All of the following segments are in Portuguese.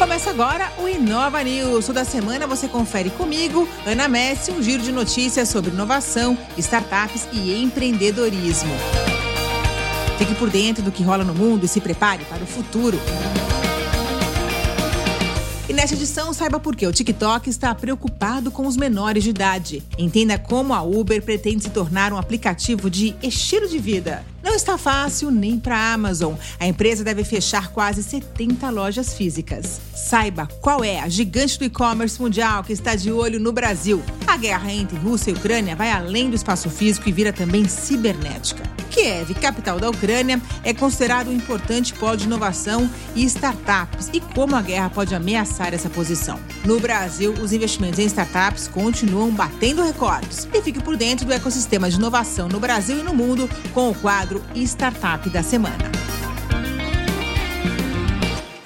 Começa agora o Inova News. Toda semana você confere comigo, Ana Messi, um giro de notícias sobre inovação, startups e empreendedorismo. Fique por dentro do que rola no mundo e se prepare para o futuro. E nesta edição, saiba por que o TikTok está preocupado com os menores de idade. Entenda como a Uber pretende se tornar um aplicativo de estilo de vida. Não está fácil nem para a Amazon. A empresa deve fechar quase 70 lojas físicas. Saiba qual é a gigante do e-commerce mundial que está de olho no Brasil. A guerra entre Rússia e Ucrânia vai além do espaço físico e vira também cibernética. Kiev, capital da Ucrânia, é considerado um importante polo de inovação e startups e como a guerra pode ameaçar essa posição. No Brasil, os investimentos em startups continuam batendo recordes. E fique por dentro do ecossistema de inovação no Brasil e no mundo com o quadro Startup da Semana.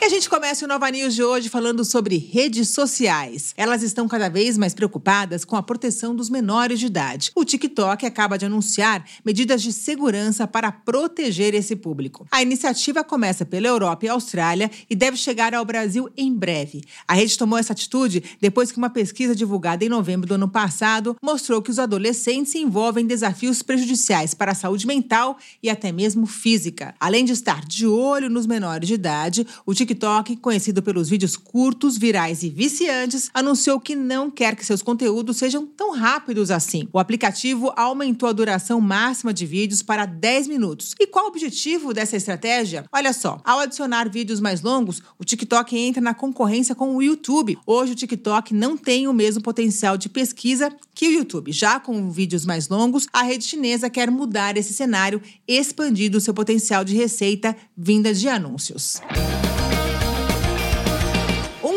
E a gente começa o Nova News de hoje falando sobre redes sociais. Elas estão cada vez mais preocupadas com a proteção dos menores de idade. O TikTok acaba de anunciar medidas de segurança para proteger esse público. A iniciativa começa pela Europa e Austrália e deve chegar ao Brasil em breve. A rede tomou essa atitude depois que uma pesquisa divulgada em novembro do ano passado mostrou que os adolescentes se envolvem em desafios prejudiciais para a saúde mental e até mesmo física. Além de estar de olho nos menores de idade, o TikTok TikTok, conhecido pelos vídeos curtos, virais e viciantes, anunciou que não quer que seus conteúdos sejam tão rápidos assim. O aplicativo aumentou a duração máxima de vídeos para 10 minutos. E qual o objetivo dessa estratégia? Olha só, ao adicionar vídeos mais longos, o TikTok entra na concorrência com o YouTube. Hoje o TikTok não tem o mesmo potencial de pesquisa que o YouTube. Já com vídeos mais longos, a rede chinesa quer mudar esse cenário, expandindo seu potencial de receita vinda de anúncios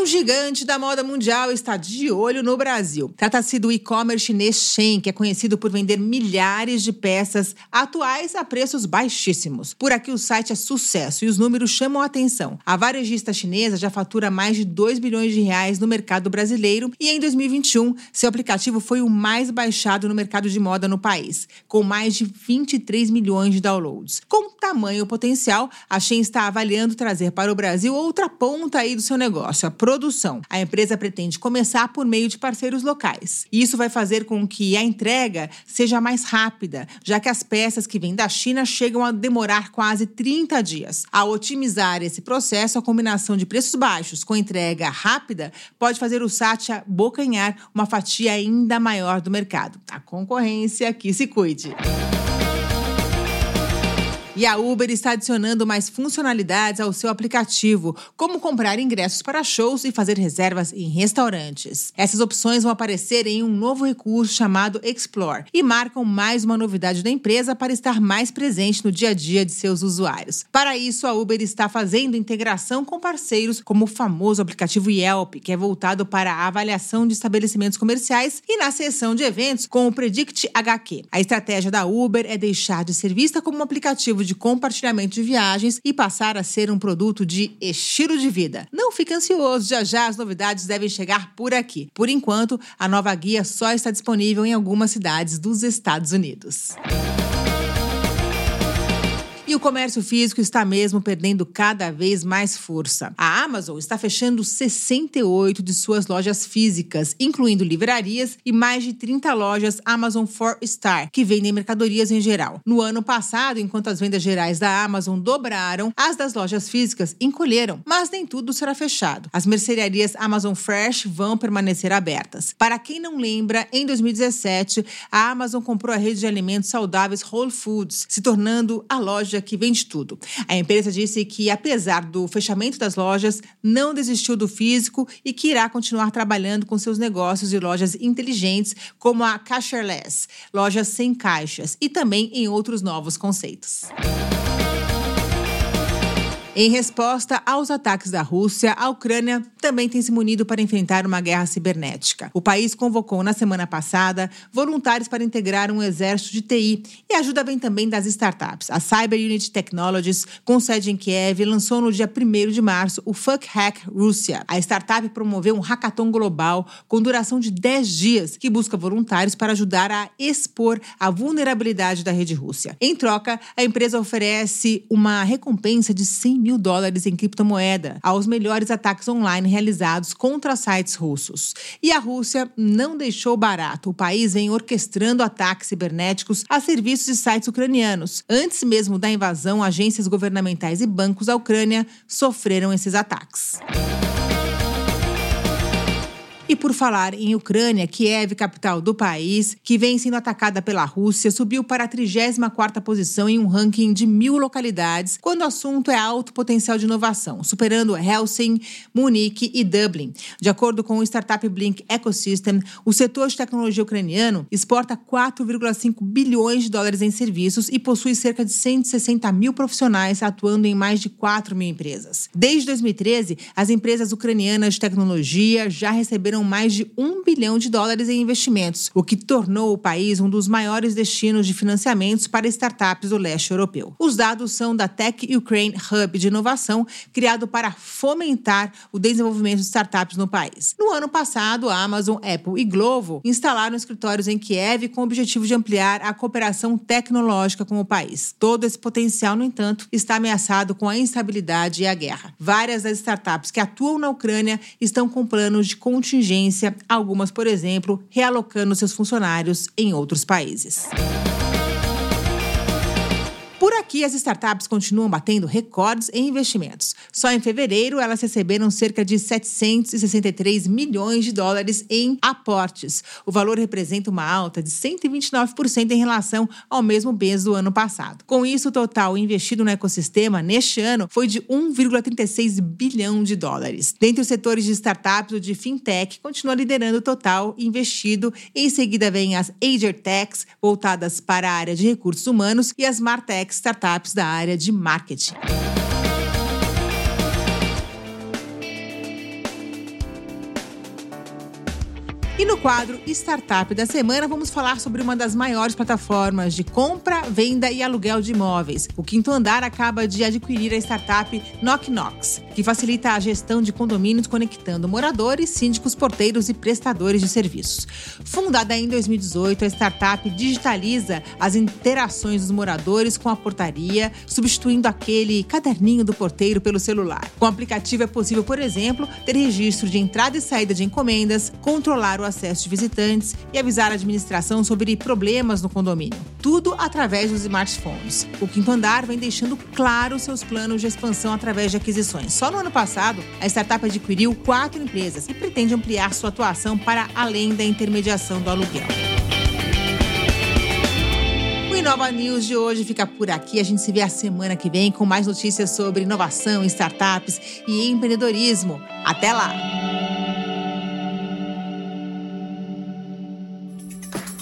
gigante da moda mundial está de olho no Brasil. Trata-se do e-commerce chinês Shen, que é conhecido por vender milhares de peças atuais a preços baixíssimos. Por aqui o site é sucesso e os números chamam a atenção. A varejista chinesa já fatura mais de 2 bilhões de reais no mercado brasileiro e em 2021 seu aplicativo foi o mais baixado no mercado de moda no país, com mais de 23 milhões de downloads. Com tamanho potencial, a Shen está avaliando trazer para o Brasil outra ponta aí do seu negócio, a. A empresa pretende começar por meio de parceiros locais. Isso vai fazer com que a entrega seja mais rápida, já que as peças que vêm da China chegam a demorar quase 30 dias. Ao otimizar esse processo, a combinação de preços baixos com entrega rápida pode fazer o Satya bocanhar uma fatia ainda maior do mercado. A concorrência que se cuide. E a Uber está adicionando mais funcionalidades ao seu aplicativo, como comprar ingressos para shows e fazer reservas em restaurantes. Essas opções vão aparecer em um novo recurso chamado Explore e marcam mais uma novidade da empresa para estar mais presente no dia a dia de seus usuários. Para isso, a Uber está fazendo integração com parceiros como o famoso aplicativo Yelp, que é voltado para a avaliação de estabelecimentos comerciais, e na seção de eventos com o Predict HQ. A estratégia da Uber é deixar de ser vista como um aplicativo de compartilhamento de viagens e passar a ser um produto de estilo de vida. Não fique ansioso, já já as novidades devem chegar por aqui. Por enquanto, a nova guia só está disponível em algumas cidades dos Estados Unidos. E o comércio físico está mesmo perdendo cada vez mais força. A Amazon está fechando 68 de suas lojas físicas, incluindo livrarias e mais de 30 lojas Amazon 4 Star, que vendem mercadorias em geral. No ano passado, enquanto as vendas gerais da Amazon dobraram, as das lojas físicas encolheram, mas nem tudo será fechado. As mercearias Amazon Fresh vão permanecer abertas. Para quem não lembra, em 2017, a Amazon comprou a rede de alimentos saudáveis Whole Foods, se tornando a loja loja que vende tudo. A empresa disse que, apesar do fechamento das lojas, não desistiu do físico e que irá continuar trabalhando com seus negócios de lojas inteligentes, como a Cashless, lojas sem caixas, e também em outros novos conceitos. Em resposta aos ataques da Rússia, a Ucrânia também tem se munido para enfrentar uma guerra cibernética. O país convocou na semana passada voluntários para integrar um exército de TI e ajuda vem também das startups. A Cyber Unit Technologies, com sede em Kiev, lançou no dia 1 de março o Fuck Hack Rússia. A startup promoveu um hackathon global com duração de 10 dias que busca voluntários para ajudar a expor a vulnerabilidade da rede Rússia. Em troca, a empresa oferece uma recompensa de 100 mil mil dólares em criptomoeda aos melhores ataques online realizados contra sites russos. E a Rússia não deixou barato. O país vem orquestrando ataques cibernéticos a serviços e sites ucranianos. Antes mesmo da invasão, agências governamentais e bancos da Ucrânia sofreram esses ataques. E por falar em Ucrânia, Kiev, capital do país, que vem sendo atacada pela Rússia, subiu para a 34ª posição em um ranking de mil localidades, quando o assunto é alto potencial de inovação, superando Helsinki, Munique e Dublin. De acordo com o startup Blink Ecosystem, o setor de tecnologia ucraniano exporta 4,5 bilhões de dólares em serviços e possui cerca de 160 mil profissionais atuando em mais de 4 mil empresas. Desde 2013, as empresas ucranianas de tecnologia já receberam receberam mais de um bilhão de dólares em investimentos, o que tornou o país um dos maiores destinos de financiamentos para startups do leste europeu. Os dados são da Tech Ukraine Hub de inovação, criado para fomentar o desenvolvimento de startups no país. No ano passado, a Amazon, Apple e Glovo instalaram escritórios em Kiev com o objetivo de ampliar a cooperação tecnológica com o país. Todo esse potencial, no entanto, está ameaçado com a instabilidade e a guerra. Várias das startups que atuam na Ucrânia estão com planos de contingência algumas, por exemplo, realocando seus funcionários em outros países. Por aqui, as startups continuam batendo recordes em investimentos. Só em fevereiro, elas receberam cerca de 763 milhões de dólares em aportes. O valor representa uma alta de 129% em relação ao mesmo mês do ano passado. Com isso, o total investido no ecossistema neste ano foi de 1,36 bilhão de dólares. Dentre os setores de startups, o de fintech continua liderando o total investido. Em seguida, vem as AgerTechs, voltadas para a área de recursos humanos, e as Martech startups da área de marketing. No quadro Startup da Semana, vamos falar sobre uma das maiores plataformas de compra, venda e aluguel de imóveis. O Quinto Andar acaba de adquirir a startup Knock Knocks, que facilita a gestão de condomínios conectando moradores, síndicos, porteiros e prestadores de serviços. Fundada em 2018, a startup digitaliza as interações dos moradores com a portaria, substituindo aquele caderninho do porteiro pelo celular. Com o aplicativo é possível, por exemplo, ter registro de entrada e saída de encomendas, controlar o acesso de visitantes e avisar a administração sobre problemas no condomínio. Tudo através dos smartphones. O Quinto Andar vem deixando claro seus planos de expansão através de aquisições. Só no ano passado, a startup adquiriu quatro empresas e pretende ampliar sua atuação para além da intermediação do aluguel. O Inova News de hoje fica por aqui. A gente se vê a semana que vem com mais notícias sobre inovação, startups e empreendedorismo. Até lá!